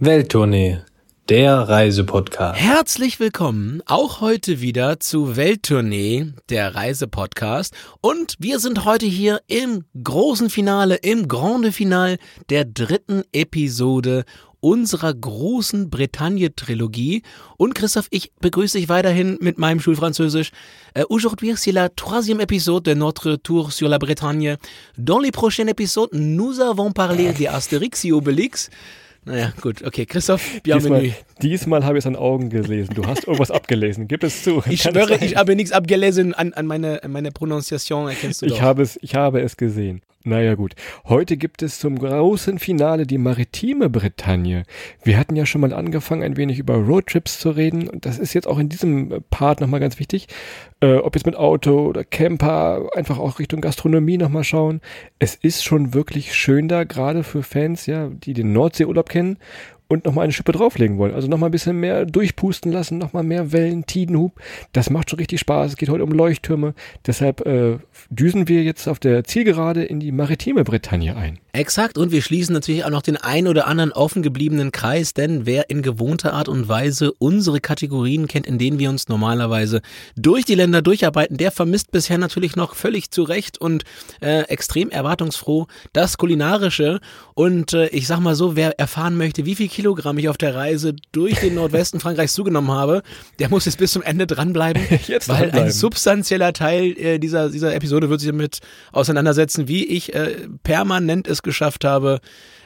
Welttournee, der Reisepodcast. Herzlich willkommen auch heute wieder zu Welttournee, der Reisepodcast. Und wir sind heute hier im großen Finale, im Grande Finale der dritten Episode unserer großen Bretagne-Trilogie. Und Christoph, ich begrüße dich weiterhin mit meinem Schulfranzösisch. Uh, Aujourd'hui, c'est la troisième épisode de notre tour sur la Bretagne. Dans les prochains épisodes, nous avons parlé des Astérix et Obélix. Naja, gut, okay. Christoph, bienvenue. Diesmal, diesmal habe ich es an Augen gelesen. Du hast irgendwas abgelesen. Gib es zu. Ich Kann schwöre, ich habe nichts abgelesen an, an meine, an meine Prononciation, erkennst du ich doch. Habe es, ich habe es gesehen. Naja gut, heute gibt es zum großen Finale die maritime Bretagne. Wir hatten ja schon mal angefangen, ein wenig über Roadtrips zu reden und das ist jetzt auch in diesem Part nochmal ganz wichtig. Äh, ob jetzt mit Auto oder Camper, einfach auch Richtung Gastronomie nochmal schauen. Es ist schon wirklich schön da, gerade für Fans, ja, die den Nordseeurlaub kennen und nochmal eine Schippe drauflegen wollen. Also nochmal ein bisschen mehr durchpusten lassen, nochmal mehr Wellen, Tidenhub. Das macht schon richtig Spaß. Es geht heute um Leuchttürme. Deshalb äh, düsen wir jetzt auf der Zielgerade in die maritime Bretagne ein. Exakt. Und wir schließen natürlich auch noch den ein oder anderen offen gebliebenen Kreis, denn wer in gewohnter Art und Weise unsere Kategorien kennt, in denen wir uns normalerweise durch die Länder durcharbeiten, der vermisst bisher natürlich noch völlig zu Recht und äh, extrem erwartungsfroh das Kulinarische. Und äh, ich sag mal so, wer erfahren möchte, wie viel Kilogramm ich auf der Reise durch den Nordwesten Frankreichs zugenommen habe, der muss jetzt bis zum Ende dranbleiben, jetzt weil dranbleiben. ein substanzieller Teil äh, dieser, dieser Episode wird sich damit auseinandersetzen, wie ich äh, permanent es geschafft habe,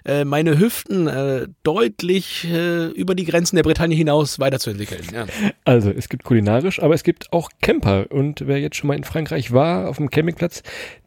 äh, meine Hüften äh, deutlich äh, über die Grenzen der Bretagne hinaus weiterzuentwickeln. Ja. Also es gibt kulinarisch, aber es gibt auch Camper. Und wer jetzt schon mal in Frankreich war, auf dem Campingplatz,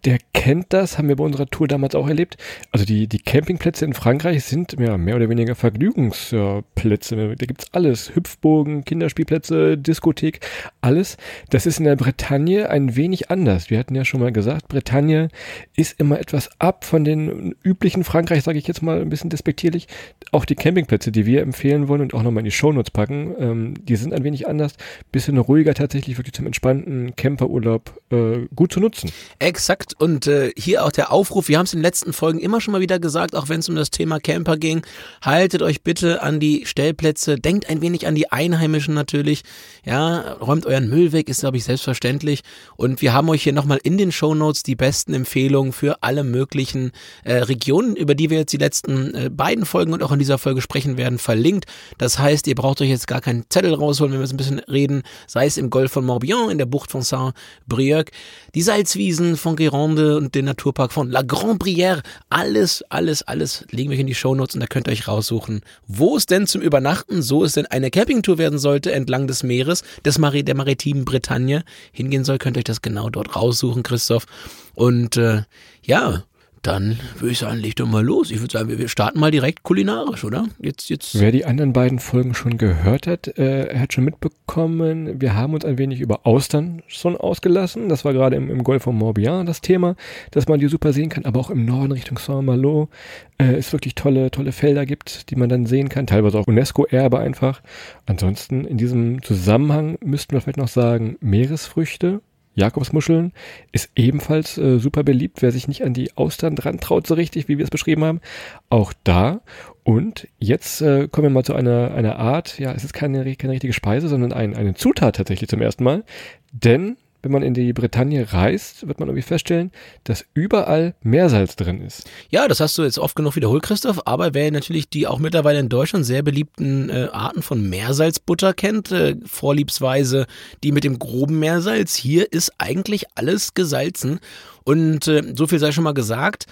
der kennt das, haben wir bei unserer Tour damals auch erlebt. Also die, die Campingplätze in Frankreich sind ja, mehr oder weniger Vergnügungsplätze. Da gibt's alles. Hüpfbogen, Kinderspielplätze, Diskothek, alles. Das ist in der Bretagne ein wenig anders. Wir hatten ja schon mal gesagt, Bretagne ist immer etwas ab von den üblichen Frankreich, sage ich jetzt mal ein bisschen despektierlich. Auch die Campingplätze, die wir empfehlen wollen und auch nochmal in die Shownotes packen, ähm, die sind ein wenig anders. Bisschen ruhiger tatsächlich, wirklich zum entspannten Camperurlaub äh, gut zu nutzen. Exakt. Und äh, hier auch der Aufruf, wir haben es in den letzten Folgen immer schon mal wieder gesagt, auch wenn es um das Thema Camper ging, haltet euch bitte an die Stellplätze, denkt ein wenig an die Einheimischen natürlich, ja, räumt euren Müll weg, ist glaube ich selbstverständlich. Und wir haben euch hier nochmal in den Shownotes die besten Empfehlungen für alle möglichen äh, Regionen, über die wir jetzt die letzten äh, beiden Folgen und auch in dieser Folge sprechen werden, verlinkt. Das heißt, ihr braucht euch jetzt gar keinen Zettel rausholen, wenn wir jetzt ein bisschen reden, sei es im Golf von Morbihan, in der Bucht von Saint-Brieuc, die Salzwiesen von Gironde und den Naturpark von La Grande Brière. Alles, alles, alles legen wir in die Shownotes und da könnt ihr euch raussuchen, wo es denn zum Übernachten, so es denn eine Campingtour werden sollte, entlang des Meeres, des Mar der maritimen Bretagne hingehen soll, könnt ihr euch das genau dort raussuchen, Christoph. Und äh, ja, dann würde ich sagen, leg doch mal los. Ich würde sagen, wir starten mal direkt kulinarisch, oder? Jetzt, jetzt. Wer die anderen beiden Folgen schon gehört hat, äh, hat schon mitbekommen, wir haben uns ein wenig über Austern schon ausgelassen. Das war gerade im, im Golf von Morbihan das Thema, dass man die super sehen kann, aber auch im Norden Richtung Saint-Malo äh, es wirklich tolle, tolle Felder gibt, die man dann sehen kann, teilweise auch UNESCO-Erbe einfach. Ansonsten in diesem Zusammenhang müssten wir vielleicht noch sagen, Meeresfrüchte, Jakobsmuscheln ist ebenfalls äh, super beliebt, wer sich nicht an die Austern dran traut, so richtig, wie wir es beschrieben haben. Auch da. Und jetzt äh, kommen wir mal zu einer, einer Art, ja, es ist keine, keine richtige Speise, sondern ein, eine Zutat tatsächlich zum ersten Mal. Denn wenn man in die Bretagne reist, wird man irgendwie feststellen, dass überall Meersalz drin ist. Ja, das hast du jetzt oft genug wiederholt, Christoph, aber wer natürlich die auch mittlerweile in Deutschland sehr beliebten äh, Arten von Meersalzbutter kennt, äh, vorliebsweise die mit dem groben Meersalz, hier ist eigentlich alles gesalzen. Und äh, so viel sei schon mal gesagt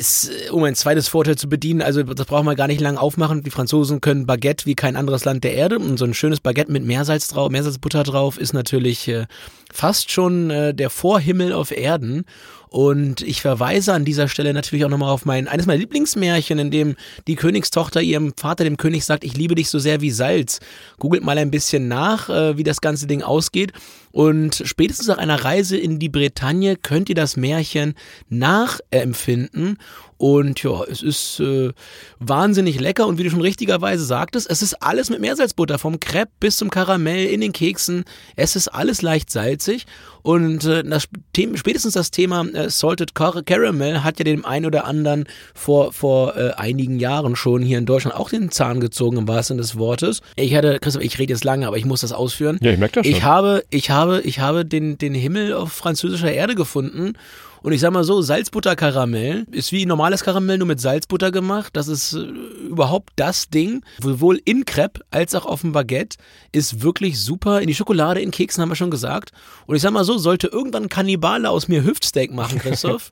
ist, um ein zweites Vorteil zu bedienen, also das brauchen wir gar nicht lange aufmachen. Die Franzosen können Baguette wie kein anderes Land der Erde und so ein schönes Baguette mit Meersalz drauf, Meersalzbutter drauf ist natürlich äh, fast schon äh, der Vorhimmel auf Erden. Und ich verweise an dieser Stelle natürlich auch nochmal auf mein, eines meiner Lieblingsmärchen, in dem die Königstochter ihrem Vater, dem König, sagt, ich liebe dich so sehr wie Salz. Googelt mal ein bisschen nach, äh, wie das ganze Ding ausgeht. Und spätestens nach einer Reise in die Bretagne könnt ihr das Märchen nachempfinden Und ja, es ist äh, wahnsinnig lecker und wie du schon richtigerweise sagtest, es ist alles mit Meersalzbutter, vom Crepe bis zum Karamell in den Keksen. Es ist alles leicht salzig und äh, das Thema, spätestens das Thema äh, Salted Car Caramel hat ja dem einen oder anderen vor, vor äh, einigen Jahren schon hier in Deutschland auch den Zahn gezogen, im wahrsten Sinne des Wortes. Ich hatte, Christoph, ich rede jetzt lange, aber ich muss das ausführen. Ja, ich merke das schon. Ich habe, ich habe, ich habe den, den Himmel auf französischer Erde gefunden und ich sag mal so, Salzbutterkaramell ist wie normales Karamell, nur mit Salzbutter gemacht. Das ist äh, überhaupt das Ding. Sowohl in Crepe als auch auf dem Baguette ist wirklich super. In die Schokolade, in Keksen haben wir schon gesagt. Und ich sag mal so, sollte irgendwann ein Kannibale aus mir Hüftsteak machen, Christoph,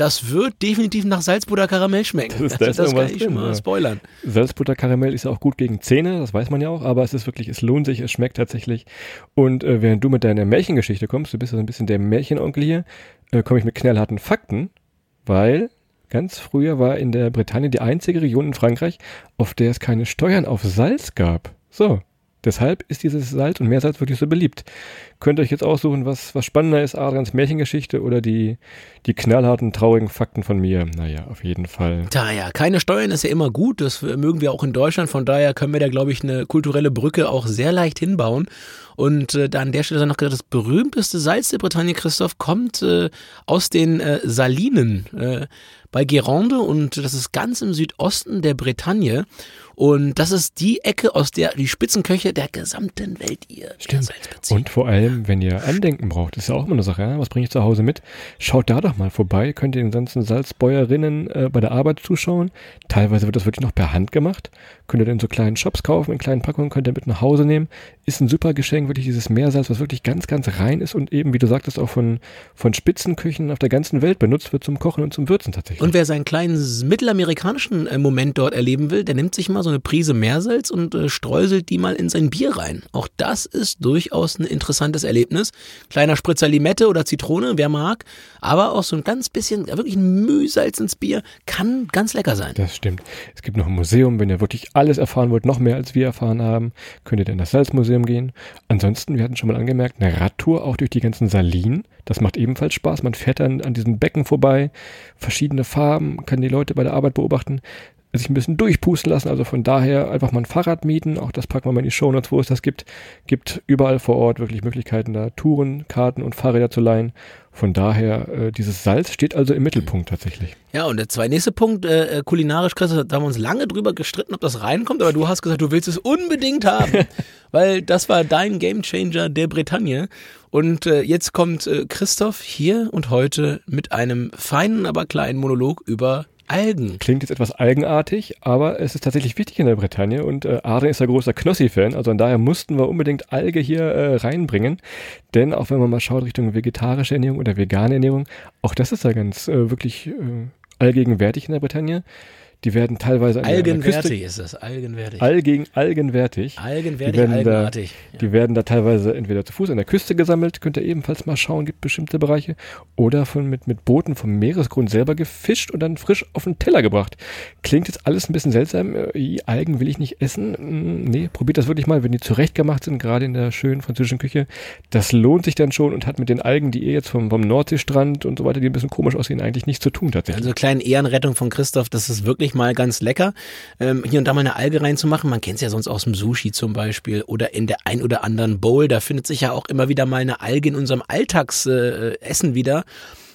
das wird definitiv nach Salzbutterkaramell schmecken. Das ist- da ist das kann ich schon mal spoilern. Salzbutterkaramell ist ja auch gut gegen Zähne, das weiß man ja auch, aber es ist wirklich, es lohnt sich, es schmeckt tatsächlich. Und äh, während du mit deiner Märchengeschichte kommst, du bist ja so ein bisschen der Märchenonkel hier, äh, komme ich mit knallharten Fakten, weil ganz früher war in der Bretagne die einzige Region in Frankreich, auf der es keine Steuern auf Salz gab. So. Deshalb ist dieses Salz und Meersalz wirklich so beliebt. Könnt ihr euch jetzt aussuchen, was, was spannender ist, Adrians Märchengeschichte oder die, die knallharten, traurigen Fakten von mir? Naja, auf jeden Fall. Ja, keine Steuern ist ja immer gut. Das mögen wir auch in Deutschland. Von daher können wir da, glaube ich, eine kulturelle Brücke auch sehr leicht hinbauen. Und äh, da an der Stelle dann noch gesagt, das berühmteste Salz der Bretagne, Christoph, kommt äh, aus den äh, Salinen äh, bei Guérande und das ist ganz im Südosten der Bretagne. Und das ist die Ecke, aus der die Spitzenköche der gesamten Welt ihr Stimmt. Salz beziehen. Und vor allem, wenn ihr Andenken braucht, ist ja auch immer eine Sache, ja? was bringe ich zu Hause mit? Schaut da doch mal vorbei, könnt ihr den ganzen Salzbäuerinnen äh, bei der Arbeit zuschauen. Teilweise wird das wirklich noch per Hand gemacht. Könnt ihr in so kleinen Shops kaufen, in kleinen Packungen, könnt ihr mit nach Hause nehmen. Ist ein super Geschenk, wirklich dieses Meersalz, was wirklich ganz, ganz rein ist und eben, wie du sagtest, auch von, von Spitzenküchen auf der ganzen Welt benutzt wird zum Kochen und zum Würzen tatsächlich. Und wer seinen kleinen mittelamerikanischen äh, Moment dort erleben will, der nimmt sich mal so eine Prise Meersalz und äh, streuselt die mal in sein Bier rein. Auch das ist durchaus ein interessantes Erlebnis. Kleiner Spritzer Limette oder Zitrone, wer mag. Aber auch so ein ganz bisschen, wirklich ein Mühsalz ins Bier kann ganz lecker sein. Das stimmt. Es gibt noch ein Museum, wenn ihr wirklich alles erfahren wollt, noch mehr als wir erfahren haben, könnt ihr in das Salzmuseum gehen. Ansonsten, wir hatten schon mal angemerkt, eine Radtour auch durch die ganzen Salinen. Das macht ebenfalls Spaß. Man fährt dann an diesen Becken vorbei, verschiedene Farben, kann die Leute bei der Arbeit beobachten, sich ein bisschen durchpusten lassen. Also von daher einfach mal ein Fahrrad mieten. Auch das packen wir mal in die Shownotes, wo es das gibt. Gibt überall vor Ort wirklich Möglichkeiten, da Touren, Karten und Fahrräder zu leihen. Von daher, äh, dieses Salz steht also im Mittelpunkt tatsächlich. Ja, und der zwei nächste Punkt, äh, äh, kulinarisch, Chris, da haben wir uns lange drüber gestritten, ob das reinkommt, aber du hast gesagt, du willst es unbedingt haben, weil das war dein Gamechanger der Bretagne. Und äh, jetzt kommt äh, Christoph hier und heute mit einem feinen, aber kleinen Monolog über Algen. Klingt jetzt etwas eigenartig, aber es ist tatsächlich wichtig in der Bretagne und äh, Adrian ist ja großer Knossi-Fan, also von daher mussten wir unbedingt Alge hier äh, reinbringen, denn auch wenn man mal schaut Richtung vegetarische Ernährung oder vegane Ernährung, auch das ist ja ganz äh, wirklich äh, allgegenwärtig in der Bretagne. Die werden teilweise an Algenwertig ist das, algenwertig. Allgegen, algenwertig. algenwertig, die werden da- algenartig. Ja. Die werden da teilweise entweder zu Fuß an der Küste gesammelt, könnt ihr ebenfalls mal schauen, gibt bestimmte Bereiche, oder von mit, mit Booten vom Meeresgrund selber gefischt und dann frisch auf den Teller gebracht. Klingt jetzt alles ein bisschen seltsam. Äh, Algen will ich nicht essen. Mm, Nee, probiert das wirklich mal, wenn die zurechtgemacht sind, gerade in der schönen französischen Küche. Das lohnt sich dann schon und hat mit den Algen, die ihr jetzt vom, vom Nordseestrand und so weiter, die ein bisschen komisch aussehen, eigentlich nichts zu tun tatsächlich. Also kleine Ehrenrettung von Christoph, das ist wirklich mal ganz lecker. Ähm, hier und da mal eine Alge reinzumachen, man kennt es ja sonst aus dem Sushi zum Beispiel oder in der ein oder anderen Bowl, da findet sich ja auch immer wieder mal eine Alge in unserem Alltagsessen äh, wieder.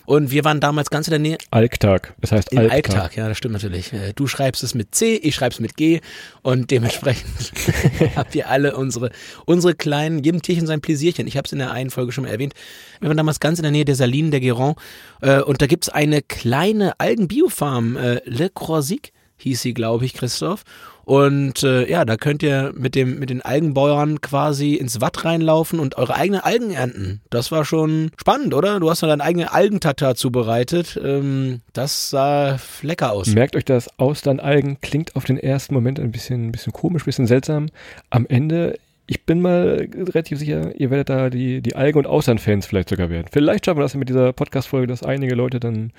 Und wir waren damals ganz in der Nähe, Alktag, das heißt Alktag. Alktag, ja, das stimmt natürlich. Äh, Du schreibst es mit C, ich schreib's mit G und dementsprechend habt ihr alle unsere, unsere kleinen, jedem Tierchen sein Pläsierchen. Ich habe es in der einen Folge schon mal erwähnt. Wir waren damals ganz in der Nähe der Salinen der Guéron äh, und da gibt's eine kleine Algenbiofarm, äh, Le Croisic hieß sie, glaube ich, Christoph. Und äh, ja, da könnt ihr mit dem mit den Algenbauern quasi ins Watt reinlaufen und eure eigenen Algen ernten. Das war schon spannend, oder? Du hast ja deine eigene Algentatar zubereitet. Ähm, das sah lecker aus. Merkt euch das, Austernalgen klingt auf den ersten Moment ein bisschen, ein bisschen komisch, ein bisschen seltsam. Am Ende, ich bin mal relativ sicher, ihr werdet da die, die Algen- und Austern-Fans vielleicht sogar werden. Vielleicht schaffen wir das mit dieser Podcast-Folge, dass einige Leute dann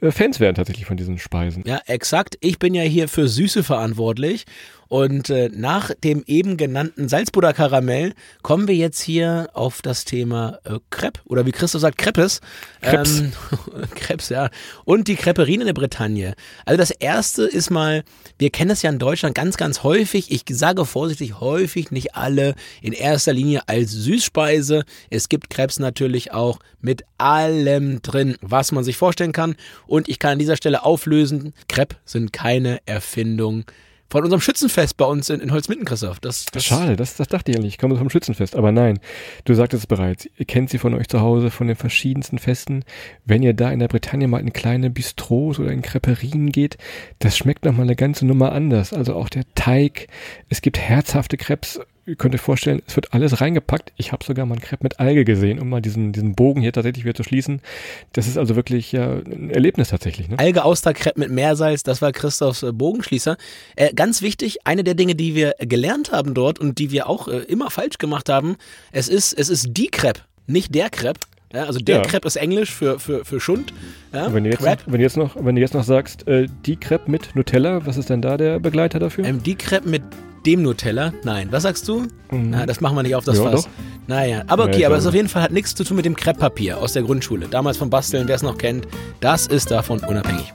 äh, Fans werden tatsächlich von diesen Speisen. Ja, exakt. Ich bin ja hier für Süße verantwortlich. Und äh, nach dem eben genannten Salzburger Karamell kommen wir jetzt hier auf das Thema äh, Crepe oder wie Christoph sagt, Crepes. Crepes. Ähm, ja. Und die Creperien in der Bretagne. Also das erste ist mal, wir kennen es ja in Deutschland ganz, ganz häufig. Ich sage vorsichtig häufig, nicht alle in erster Linie als Süßspeise. Es gibt Crepes natürlich auch mit allem drin, was man sich vorstellen kann. Und ich kann an dieser Stelle auflösen, Crepe sind keine Erfindung von unserem Schützenfest bei uns in, in Holzmitten, Christoph. Das, das Schade, das, das dachte ich eigentlich. Ich komme vom Schützenfest. Aber nein, du sagtest es bereits. Ihr kennt sie von euch zu Hause, von den verschiedensten Festen. Wenn ihr da in der Bretagne mal in kleine Bistros oder in Creperien geht, das schmeckt nochmal eine ganze Nummer anders. Also auch der Teig. Es gibt herzhafte Crepes ihr könnt euch vorstellen, es wird alles reingepackt. Ich habe sogar mal ein Crepe mit Alge gesehen, um mal diesen, diesen Bogen hier tatsächlich wieder zu schließen. Das ist also wirklich ja, ein Erlebnis tatsächlich. Ne? Alge Austerkrepp mit Meersalz, das war Christophs äh, Bogenschließer. Äh, ganz wichtig, eine der Dinge, die wir gelernt haben dort und die wir auch äh, immer falsch gemacht haben, es ist, es ist die Crepe, nicht der Crepe. Ja, also der Ja. Crepe ist Englisch für, für, für Schund. Ja, Wenn du, jetzt noch, Crepe. wenn, du jetzt noch, wenn du jetzt noch sagst, äh, die Crepe mit Nutella, was ist denn da der Begleiter dafür? Ähm, die Crepe mit dem Nutella? Nein. Was sagst du? Mhm. Na, das machen wir nicht auf das Ja, Fass. doch. Naja, aber okay, aber es auf jeden Fall hat nichts zu tun mit dem Crepe-Papier aus der Grundschule. Damals vom Basteln, wer es noch kennt, das ist davon unabhängig.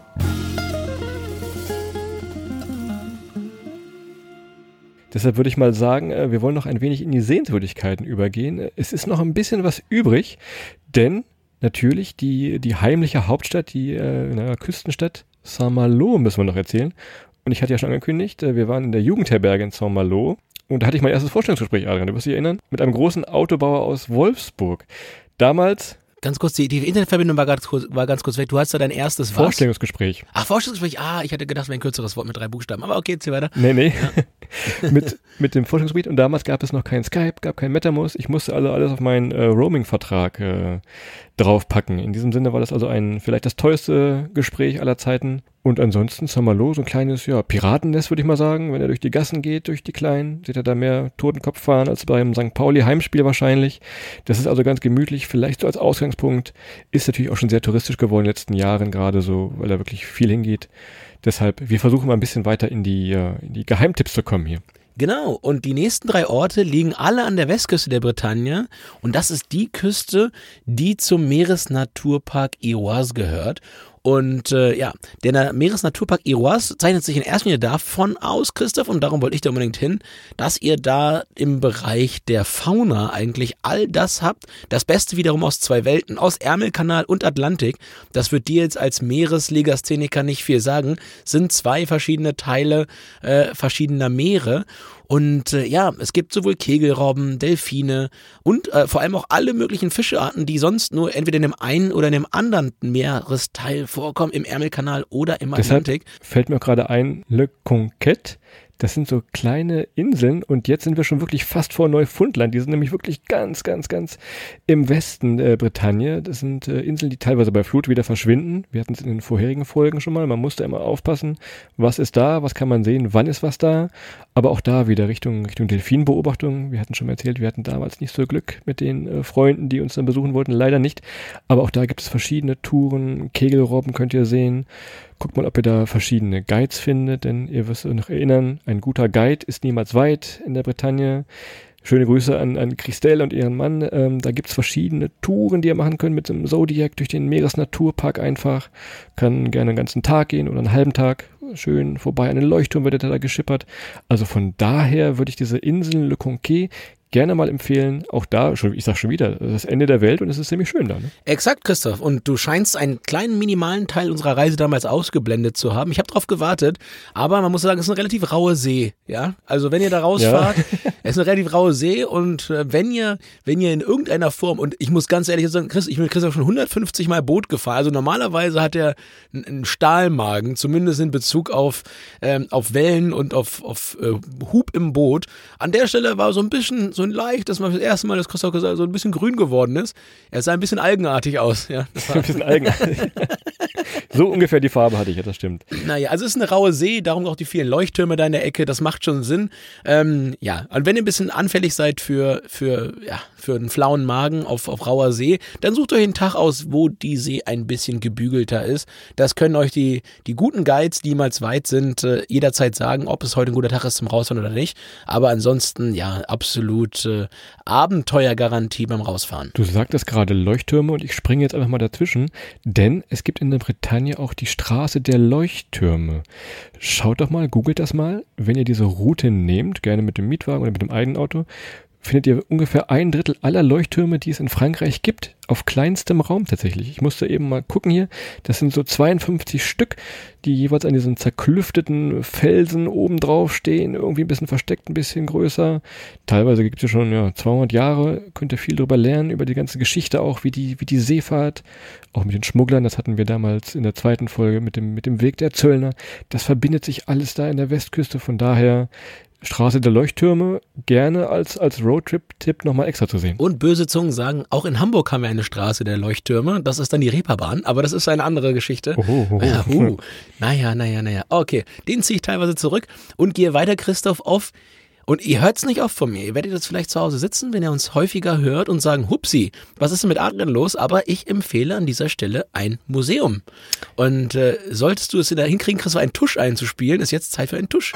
Deshalb würde ich mal sagen, äh, wir wollen noch ein wenig in die Sehenswürdigkeiten übergehen. Äh, Es ist noch ein bisschen was übrig, denn natürlich die, die heimliche Hauptstadt, die äh, naja, Küstenstadt Saint-Malo müssen wir noch erzählen. Und ich hatte ja schon angekündigt, äh, wir waren in der Jugendherberge in Saint-Malo und da hatte ich mein erstes Vorstellungsgespräch, Adrian, du wirst dich erinnern, mit einem großen Autobauer aus Wolfsburg. Damals Ganz kurz, die, die Internetverbindung war ganz, kurz, war ganz kurz weg. Du hast da dein erstes was? Vorstellungsgespräch. Ach, Vorstellungsgespräch. Ah, ich hatte gedacht, es wäre ein kürzeres Wort mit drei Buchstaben. Aber okay, zieh weiter. Nee, nee. mit, mit dem Forschungsgebiet. Und damals gab es noch kein Skype, gab kein MetaMost. Ich musste also alles auf meinen äh, Roaming-Vertrag äh, draufpacken. In diesem Sinne war das also ein vielleicht das teuerste Gespräch aller Zeiten. Und ansonsten Saint-Malo, so ein kleines ja, Piratennest, würde ich mal sagen. Wenn er durch die Gassen geht, durch die Kleinen, sieht er da mehr Totenkopf fahren als beim St. Pauli Heimspiel wahrscheinlich. Das ist also ganz gemütlich, vielleicht so als Ausgangspunkt. Ist natürlich auch schon sehr touristisch geworden in den letzten Jahren, gerade so, weil da wirklich viel hingeht. Deshalb, wir versuchen mal ein bisschen weiter in die, äh, in die Geheimtipps zu kommen hier. Genau, und die nächsten drei Orte liegen alle an der Westküste der Bretagne. Und das ist die Küste, die zum Meeresnaturpark Iroise gehört. Und äh, ja, der Na- Meeresnaturpark Iroise zeichnet sich in erster Linie davon aus, Christoph, und darum wollte ich da unbedingt hin, dass ihr da im Bereich der Fauna eigentlich all das habt. Das Beste wiederum aus zwei Welten, aus Ärmelkanal und Atlantik. Das wird dir jetzt als Meereslegastheniker nicht viel sagen. Sind zwei verschiedene Teile äh, verschiedener Meere. Und äh, ja, es gibt sowohl Kegelrobben, Delfine und äh, vor allem auch alle möglichen Fischearten, die sonst nur entweder in dem einen oder in dem anderen Meeresteil vorkommen, im Ärmelkanal oder im Deshalb Atlantik. fällt mir gerade ein, Le Conquête. Das sind so kleine Inseln und jetzt sind wir schon wirklich fast vor Neufundland. Die sind nämlich wirklich ganz, ganz, ganz im Westen äh, Bretagne. Das sind äh, Inseln, die teilweise bei Flut wieder verschwinden. Wir hatten es in den vorherigen Folgen schon mal. Man musste immer aufpassen, was ist da, was kann man sehen, wann ist was da. Aber auch da wieder Richtung, Richtung Delfinbeobachtung. Wir hatten schon mal erzählt, wir hatten damals nicht so Glück mit den äh, Freunden, die uns dann besuchen wollten. Leider nicht. Aber auch da gibt es verschiedene Touren. Kegelrobben könnt ihr sehen. Guckt mal, ob ihr da verschiedene Guides findet, denn ihr wisst euch noch erinnern, ein guter Guide ist niemals weit in der Bretagne. Schöne Grüße an, an Christelle und ihren Mann. Ähm, da gibt's verschiedene Touren, die ihr machen könnt mit dem Zodiac durch den Meeresnaturpark einfach. Kann gerne einen ganzen Tag gehen oder einen halben Tag. Schön vorbei an den Leuchtturm wird er da geschippert. Also von daher würde ich diese Insel Le Conquet gerne mal empfehlen. Auch da, schon, ich sag schon wieder, das Ende der Welt und es ist ziemlich schön da. Ne? Exakt, Christoph. Und du scheinst einen kleinen minimalen Teil unserer Reise damals ausgeblendet zu haben. Ich habe drauf gewartet, aber man muss sagen, es ist eine relativ raue See. Ja, also wenn ihr da rausfahrt, es ist eine relativ raue See und äh, wenn ihr, wenn ihr in irgendeiner Form und ich muss ganz ehrlich sagen, Chris, ich bin mit Christoph schon 150 Mal Boot gefahren. Also normalerweise hat er einen- einen Stahlmagen, zumindest in Bezug auf ähm, auf Wellen und auf auf äh, Hub im Boot. An der Stelle war so ein bisschen so ein leicht, dass man das erste Mal, dass Christoph so ein bisschen grün geworden ist. Er sah ein bisschen algenartig aus. Ja, Ein bisschen eigenartig. so ungefähr die Farbe hatte ich, ja, das stimmt. naja, also es ist eine raue See, darum auch die vielen Leuchttürme da in der Ecke, das macht schon Sinn. Ähm, ja, und wenn wenn ihr ein bisschen anfällig seid für, für, ja, für einen flauen Magen auf, auf rauer See, dann sucht euch einen Tag aus, wo die See ein bisschen gebügelter ist. Das können euch die, die guten Guides, die mal weit sind, äh, jederzeit sagen, ob es heute ein guter Tag ist zum Rausfahren oder nicht. Aber ansonsten, ja, absolut äh, Abenteuergarantie beim Rausfahren. Du sagtest gerade Leuchttürme und ich springe jetzt einfach mal dazwischen, denn es gibt in der Bretagne auch die Straße der Leuchttürme. Schaut doch mal, googelt das mal, wenn ihr diese Route nehmt, gerne mit dem Mietwagen oder mit dem eigenen Auto, findet ihr ungefähr ein Drittel aller Leuchttürme, die es in Frankreich gibt, auf kleinstem Raum tatsächlich. Ich musste eben mal gucken hier, das sind so 52 Stück, die jeweils an diesen zerklüfteten Felsen oben drauf stehen, irgendwie ein bisschen versteckt, ein bisschen größer. Teilweise gibt es schon ja, 200 Jahre, könnt ihr viel darüber lernen, über die ganze Geschichte auch, wie die, wie die Seefahrt, auch mit den Schmugglern, das hatten wir damals in der zweiten Folge mit dem, mit dem Weg der Zöllner. Das verbindet sich alles da in der Westküste, von daher Straße der Leuchttürme gerne als, als Roadtrip-Tipp nochmal extra zu sehen. Und böse Zungen sagen, auch in Hamburg haben wir eine Straße der Leuchttürme. Das ist dann die Reeperbahn, aber das ist eine andere Geschichte. Oh, oh, oh. Ja, uh. Naja, naja, naja. Okay, den ziehe ich teilweise zurück und gehe weiter, Christoph, auf. Und ihr hört es nicht oft von mir. Ihr werdet jetzt vielleicht zu Hause sitzen, wenn ihr uns häufiger hört und sagen, hupsi, was ist denn mit Adrian los? Aber ich empfehle an dieser Stelle ein Museum. Und äh, solltest du es hinkriegen, Christoph, einen Tusch einzuspielen, ist jetzt Zeit für einen Tusch.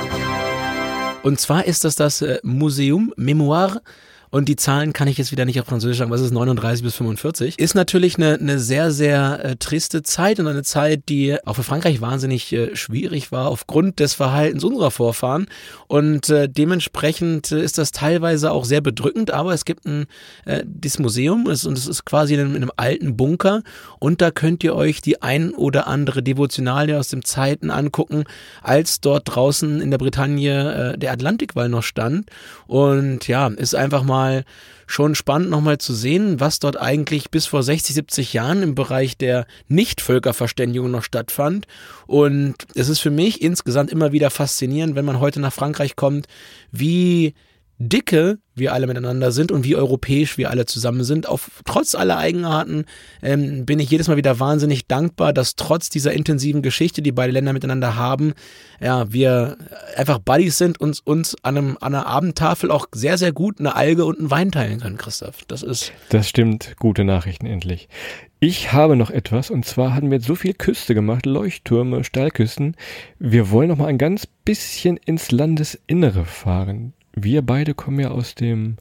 Und zwar ist das das äh, Museum Mémoire und die Zahlen kann ich jetzt wieder nicht auf Französisch sagen, was ist 39 bis 45, ist natürlich eine, eine sehr, sehr äh, triste Zeit und eine Zeit, die auch für Frankreich wahnsinnig äh, schwierig war aufgrund des Verhaltens unserer Vorfahren. Und äh, dementsprechend ist das teilweise auch sehr bedrückend, aber es gibt ein, äh, dieses Museum ist, und es ist quasi in einem, in einem alten Bunker. Und da könnt ihr euch die ein oder andere Devotionalie aus den Zeiten angucken, als dort draußen in der Bretagne äh, der Atlantikwall noch stand. Und ja, ist einfach mal mal schon spannend nochmal zu sehen, was dort eigentlich bis vor 60, 70 Jahren im Bereich der Nicht-Völkerverständigung noch stattfand. Und es ist für mich insgesamt immer wieder faszinierend, wenn man heute nach Frankreich kommt, wie dicke wir alle miteinander sind und wie europäisch wir alle zusammen sind. Auf, trotz aller Eigenarten ähm, bin ich jedes Mal wieder wahnsinnig dankbar, dass trotz dieser intensiven Geschichte, die beide Länder miteinander haben, ja, wir einfach Buddies sind und uns an, einem, an einer Abendtafel auch sehr, sehr gut eine Alge und einen Wein teilen können, Christoph. Das ist. Das stimmt. Gute Nachrichten endlich. Ich habe noch etwas und zwar hatten wir jetzt so viel Küste gemacht, Leuchttürme, Steilküsten. Wir wollen noch mal ein ganz bisschen ins Landesinnere fahren wir beide kommen ja aus dem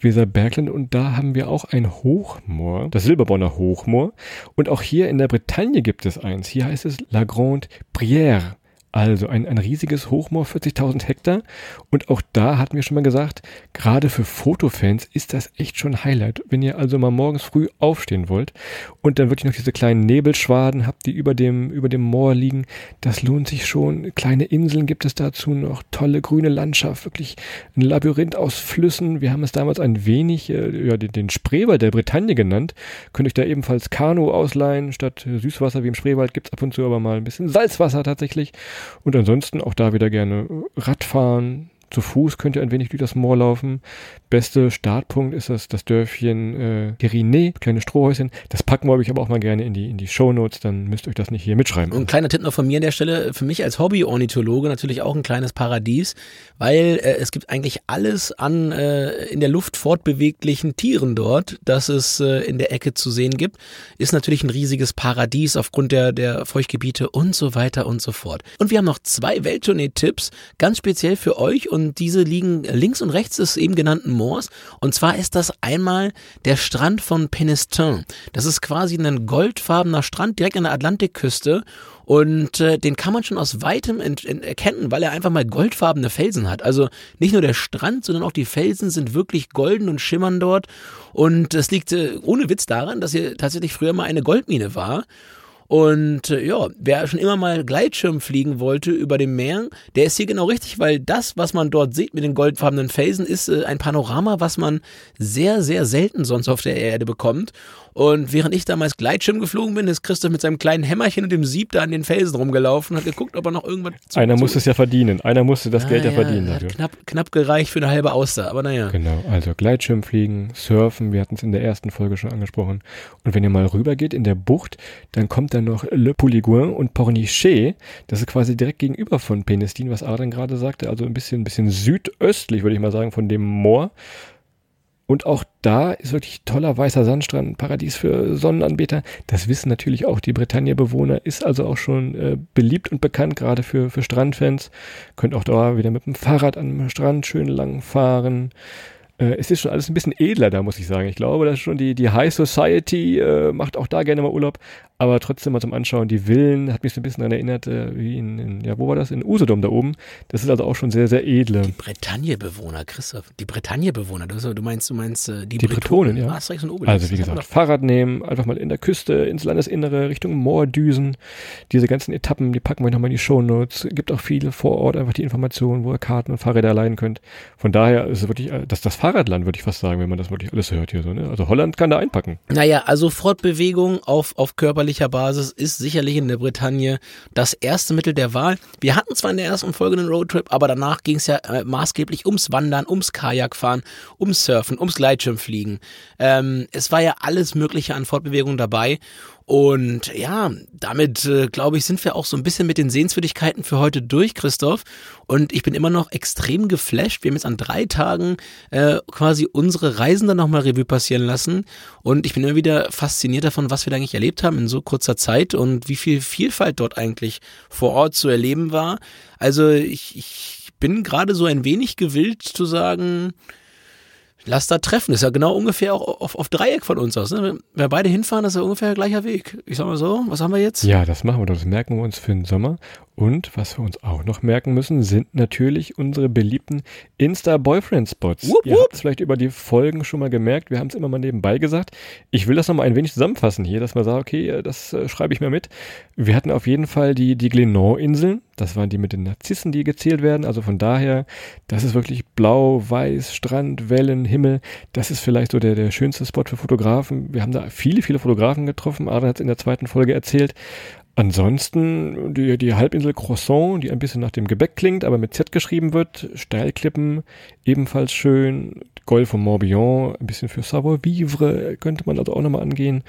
Weserbergland und da haben wir auch ein Hochmoor, das Silberbonner Hochmoor. Und auch hier in der Bretagne gibt es eins. Hier heißt es La Grande Brière. Also ein, ein riesiges Hochmoor, 40.000 Hektar. Und auch da hatten wir schon mal gesagt, gerade für Fotofans ist das echt schon Highlight. Wenn ihr also mal morgens früh aufstehen wollt und dann wirklich noch diese kleinen Nebelschwaden habt, die über dem, über dem Moor liegen, das lohnt sich schon. Kleine Inseln gibt es dazu noch, tolle grüne Landschaft, wirklich ein Labyrinth aus Flüssen. Wir haben es damals ein wenig, äh, ja, den, den Spreewald der Bretagne genannt. Könnt euch da ebenfalls Kanu ausleihen. Statt Süßwasser wie im Spreewald gibt es ab und zu aber mal ein bisschen Salzwasser tatsächlich. Und ansonsten auch da wieder gerne Radfahren, zu Fuß könnt ihr ein wenig durch das Moor laufen. Beste Startpunkt ist das, das Dörfchen äh, Geriné, kleine Strohhäuschen. Das packen wir aber auch mal gerne in die, in die Shownotes, dann müsst ihr euch das nicht hier mitschreiben. Und ein kleiner Tipp noch von mir an der Stelle, für mich als Hobby-Ornithologe natürlich auch ein kleines Paradies, weil äh, es gibt eigentlich alles an äh, in der Luft fortbeweglichen Tieren dort, das es äh, in der Ecke zu sehen gibt. Ist natürlich ein riesiges Paradies aufgrund der, der Feuchtgebiete und so weiter und so fort. Und wir haben noch zwei Welttournee-Tipps, ganz speziell für euch und und diese liegen links und rechts des eben genannten Moors. Und zwar ist das einmal der Strand von Penestin. Das ist quasi ein goldfarbener Strand direkt an der Atlantikküste. Und äh, den kann man schon aus weitem erkennen, weil er einfach mal goldfarbene Felsen hat. Also nicht nur der Strand, sondern auch die Felsen sind wirklich golden und schimmern dort. Und das liegt äh, ohne Witz daran, dass hier tatsächlich früher mal eine Goldmine war. Und äh, ja, wer schon immer mal Gleitschirm fliegen wollte über dem Meer, der ist hier genau richtig, weil das, was man dort sieht mit den goldfarbenen Felsen, ist äh, ein Panorama, was man sehr, sehr selten sonst auf der Erde bekommt. Und während ich damals Gleitschirm geflogen bin, ist Christoph mit seinem kleinen Hämmerchen und dem Sieb da an den Felsen rumgelaufen und hat geguckt, ob er noch irgendwas zu Einer musste es ja verdienen. Einer musste das Geld ja, ja verdienen. Dafür. Hat knapp, knapp gereicht für eine halbe Auster, aber naja. Genau, also Gleitschirm fliegen, surfen, wir hatten es in der ersten Folge schon angesprochen. Und wenn ihr mal rüber geht in der Bucht, dann kommt dann noch Le Pouliguin und Pornichet. Das ist quasi direkt gegenüber von Penestin, was Adrian gerade sagte. Also ein bisschen, ein bisschen südöstlich, würde ich mal sagen, von dem Moor. Und auch da ist wirklich toller weißer Sandstrand, Paradies für Sonnenanbeter. Das wissen natürlich auch die Bretagne-Bewohner, ist also auch schon äh, beliebt und bekannt, gerade für, für Strandfans. Könnt auch da wieder mit dem Fahrrad am Strand schön lang fahren. Äh, es ist schon alles ein bisschen edler da, muss ich sagen. Ich glaube, dass schon die, die High Society äh, macht auch da gerne mal Urlaub, aber trotzdem mal zum Anschauen. Die Villen hat mich so ein bisschen daran erinnert, äh, wie in, in, ja, wo war das? In Usedom da oben. Das ist also auch schon sehr, sehr edle. Die Bretagne-Bewohner, Christoph. Die Bretagne-Bewohner. Du, meinst, du meinst äh, die, die Bretonen, ja. Asterix und Obelix. Also wie gesagt, Fahrrad nehmen, einfach mal in der Küste, ins Landesinnere, Richtung Moordüsen. Diese ganzen Etappen, die packen wir nochmal in die Shownotes. Gibt auch viele vor Ort einfach die Informationen, wo ihr Karten und Fahrräder leihen könnt. Von daher ist es wirklich, äh, das, das Fahrradland, würde ich fast sagen, wenn man das wirklich alles hört hier so. Ne? Also Holland kann da einpacken. Naja, also Fortbewegung auf, auf körperlicher Basis ist sicherlich in der Bretagne das erste Mittel der Wahl. Wir hatten zwar in der ersten Folge einen Roadtrip, aber danach ging es ja äh, maßgeblich ums Wandern, ums Kajakfahren, ums Surfen, ums Gleitschirmfliegen. Ähm, es war ja alles Mögliche an Fortbewegung dabei. Und ja, damit äh, glaube ich, sind wir auch so ein bisschen mit den Sehenswürdigkeiten für heute durch, Christoph. Und ich bin immer noch extrem geflasht. Wir haben jetzt an drei Tagen äh, quasi unsere Reisen dann nochmal Revue passieren lassen. Und ich bin immer wieder fasziniert davon, was wir da eigentlich erlebt haben in so kurzer Zeit und wie viel Vielfalt dort eigentlich vor Ort zu erleben war. Also ich, ich bin gerade so ein wenig gewillt zu sagen, lass da treffen. ist ja genau ungefähr auch auf, auf Dreieck von uns aus. Ne? Wenn wir beide hinfahren, das ist ja ungefähr gleicher Weg. Ich sag mal so, was haben wir jetzt? Ja, das machen wir doch. Das merken wir uns für den Sommer. Und was wir uns auch noch merken müssen, sind natürlich unsere beliebten Insta-Boyfriend-Spots. Ihr habt es vielleicht über die Folgen schon mal gemerkt. Wir haben es immer mal nebenbei gesagt. Ich will das noch mal ein wenig zusammenfassen hier, dass man sagt, okay, äh, das äh, schreibe ich mir mit. Wir hatten auf jeden Fall die, die Glenor-Inseln. Das waren die mit den Narzissen, die gezählt werden. Also von daher, das ist wirklich blau, weiß, Strand, Wellen, Himmel. Das ist vielleicht so der, der schönste Spot für Fotografen. Wir haben da viele, viele Fotografen getroffen. Adrian hat es in der zweiten Folge erzählt. Ansonsten die, die Halbinsel Croissant, die ein bisschen nach dem Gebäck klingt, aber mit Z geschrieben wird. Steilklippen, ebenfalls schön. Golf von Morbihan, ein bisschen für Savoir-vivre könnte man also auch nochmal angehen.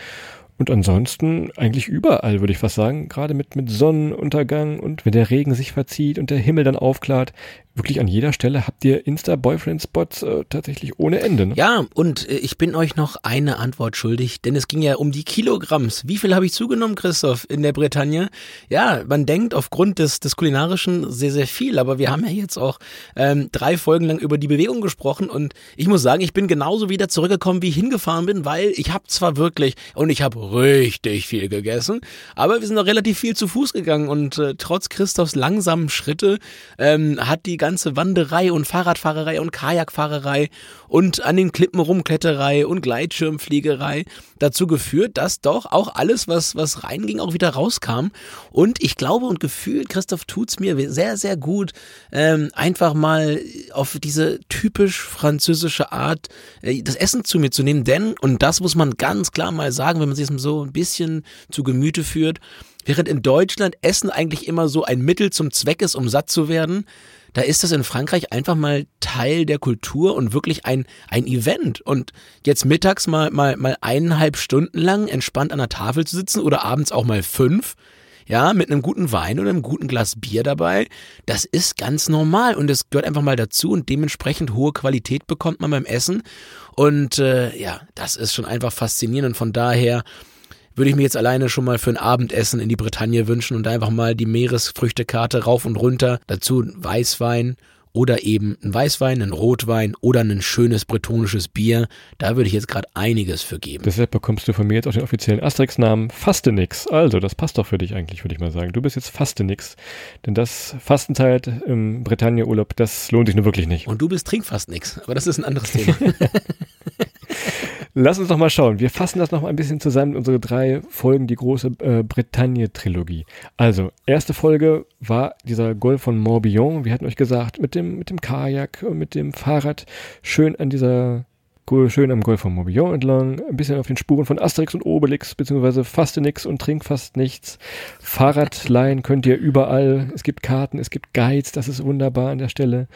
Und ansonsten eigentlich überall, würde ich fast sagen. Gerade mit, mit Sonnenuntergang und wenn der Regen sich verzieht und der Himmel dann aufklart. Wirklich an jeder Stelle habt ihr Insta-Boyfriend-Spots äh, tatsächlich ohne Ende. Ne? Ja, und äh, ich bin euch noch eine Antwort schuldig, denn es ging ja um die Kilogramms. Wie viel habe ich zugenommen, Christoph, in der Bretagne? Ja, man denkt aufgrund des, des Kulinarischen sehr, sehr viel, aber wir haben ja jetzt auch ähm, drei Folgen lang über die Bewegung gesprochen und ich muss sagen, ich bin genauso wieder zurückgekommen, wie ich hingefahren bin, weil ich habe zwar wirklich, und ich habe richtig viel gegessen, aber wir sind noch relativ viel zu Fuß gegangen und äh, trotz Christophs langsamen Schritte ähm, hat die ganze Wanderei und Fahrradfahrerei und Kajakfahrerei und an den Klippen rumkletterei und Gleitschirmfliegerei dazu geführt, dass doch auch alles, was, was reinging, auch wieder rauskam. Und ich glaube und gefühlt, Christoph tut's mir sehr, sehr gut, ähm, einfach mal auf diese typisch französische Art äh, das Essen zu mir zu nehmen. Denn, und das muss man ganz klar mal sagen, wenn man sich so ein bisschen zu Gemüte führt, während in Deutschland Essen eigentlich immer so ein Mittel zum Zweck ist, um satt zu werden, da ist das in Frankreich einfach mal Teil der Kultur und wirklich ein, ein Event. Und jetzt mittags mal, mal, mal eineinhalb Stunden lang entspannt an der Tafel zu sitzen oder abends auch mal fünf, ja, mit einem guten Wein oder einem guten Glas Bier dabei, das ist ganz normal und es gehört einfach mal dazu und dementsprechend hohe Qualität bekommt man beim Essen. Und äh, ja, das ist schon einfach faszinierend und von daher würde ich mir jetzt alleine schon mal für ein Abendessen in die Bretagne wünschen und einfach mal die Meeresfrüchtekarte rauf und runter, dazu Weißwein oder eben ein Weißwein, ein Rotwein oder ein schönes bretonisches Bier. Da würde ich jetzt gerade einiges für geben. Deshalb bekommst du von mir jetzt auch den offiziellen Asterix-Namen Fastenix. Also, das passt doch für dich eigentlich, würde ich mal sagen. Du bist jetzt Fastenix. Denn das Fastenzeit im Bretagne-Urlaub, das lohnt sich nur wirklich nicht. Und du bist Trinkfastnix. Aber das ist ein anderes Thema. Lass uns doch mal schauen. Wir fassen das noch mal ein bisschen zusammen, unsere drei Folgen, die große äh, Bretagne-Trilogie. Also, erste Folge war dieser Golf von Morbihan. Wir hatten euch gesagt, mit dem, mit dem Kajak, mit dem Fahrrad schön an dieser schön am Golf von Morbihan entlang, ein bisschen auf den Spuren von Asterix und Obelix, beziehungsweise faste nix und trink fast nichts. Fahrradleihen könnt ihr überall. Es gibt Karten, es gibt Guides, das ist wunderbar an der Stelle.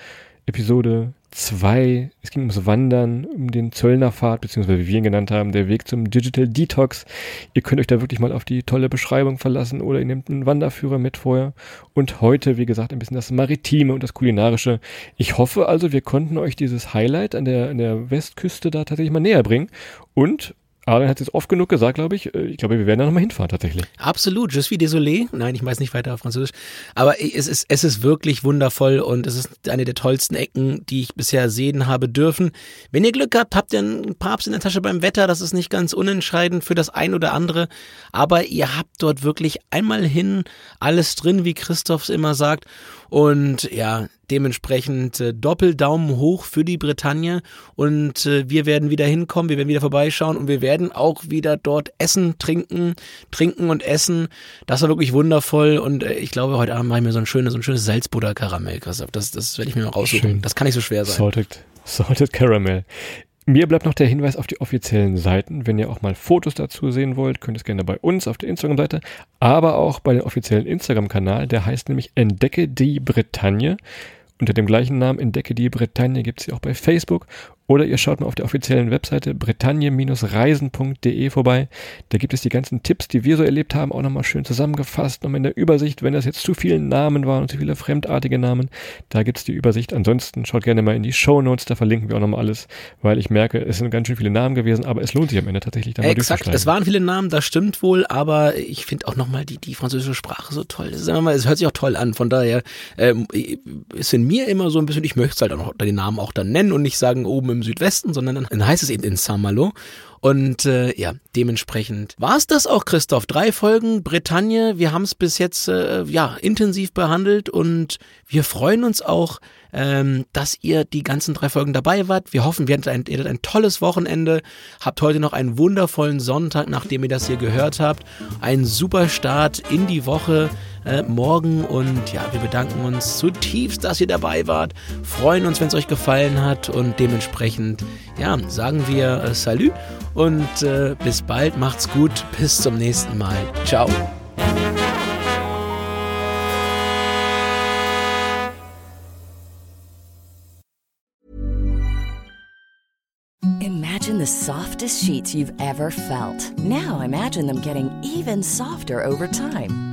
Episode 2. Es ging ums Wandern, um den Zöllnerpfad, beziehungsweise wie wir ihn genannt haben, der Weg zum Digital Detox. Ihr könnt euch da wirklich mal auf die tolle Beschreibung verlassen oder ihr nehmt einen Wanderführer mit vorher. Und heute, wie gesagt, ein bisschen das Maritime und das Kulinarische. Ich hoffe also, wir konnten euch dieses Highlight an der, an der Westküste da tatsächlich mal näher bringen. Und Adrian hat es oft genug gesagt, glaube ich. Äh, ich glaube, wir werden da nochmal hinfahren tatsächlich. Absolut. Je suis désolé. Nein, ich weiß nicht weiter auf Französisch. Aber es ist, es ist wirklich wundervoll und es ist eine der tollsten Ecken, die ich bisher sehen habe dürfen. Wenn ihr Glück habt, habt ihr einen Papst in der Tasche beim Wetter. Das ist nicht ganz unentscheidend für das ein oder andere. Aber ihr habt dort wirklich einmal hin alles drin, wie Christophs immer sagt. Und ja, dementsprechend äh, Doppeldaumen hoch für die Bretagne. Und äh, wir werden wieder hinkommen, wir werden wieder vorbeischauen und wir werden auch wieder dort essen, trinken, trinken und essen. Das war wirklich wundervoll. Und äh, ich glaube, heute Abend mache ich mir so ein schönes, so ein schönes Salzbutter-Karamell, Christoph. Das, das werde ich mir mal raussuchen. Schön. Das kann nicht so schwer sein. Salted, salted Caramel. Mir bleibt noch der Hinweis auf die offiziellen Seiten. Wenn ihr auch mal Fotos dazu sehen wollt, könnt ihr es gerne bei uns auf der Instagram-Seite, aber auch bei dem offiziellen Instagram-Kanal. Der heißt nämlich Entdecke die Bretagne. Unter dem gleichen Namen Entdecke die Bretagne gibt es sie auch bei Facebook oder ihr schaut mal auf der offiziellen Webseite bretagne-reisen.de vorbei. Da gibt es die ganzen Tipps, die wir so erlebt haben, auch nochmal schön zusammengefasst. Nochmal in der Übersicht, wenn das jetzt zu viele Namen waren und zu viele fremdartige Namen, da gibt es die Übersicht. Ansonsten schaut gerne mal in die Show Notes, da verlinken wir auch nochmal alles, weil ich merke, es sind ganz schön viele Namen gewesen, aber es lohnt sich am Ende tatsächlich da mal Exakt, es waren viele Namen, das stimmt wohl, aber ich finde auch nochmal die, die französische Sprache so toll. Das mal, es hört sich auch toll an, von daher ähm, ist in mir immer so ein bisschen, ich möchte es halt auch noch den Namen auch dann nennen und nicht sagen oben im Südwesten, sondern dann, heißt es eben in Saint-Malo. Und äh, ja, dementsprechend war es das auch, Christoph. Drei Folgen Bretagne. Wir haben es bis jetzt äh, ja intensiv behandelt und wir freuen uns auch, ähm, dass ihr die ganzen drei Folgen dabei wart. Wir hoffen, wir hattet ein, ihr hattet ein tolles Wochenende. Habt heute noch einen wundervollen Sonntag, nachdem ihr das hier gehört habt. Ein super Start in die Woche äh, morgen. Und ja, wir bedanken uns zutiefst, dass ihr dabei wart. Freuen uns, wenn es euch gefallen hat. Und dementsprechend, ja, sagen wir äh, Salü und äh, bis bald. Macht's gut. Bis zum nächsten Mal. Ciao. Imagine the softest sheets you've ever felt. Now imagine them getting even softer over time.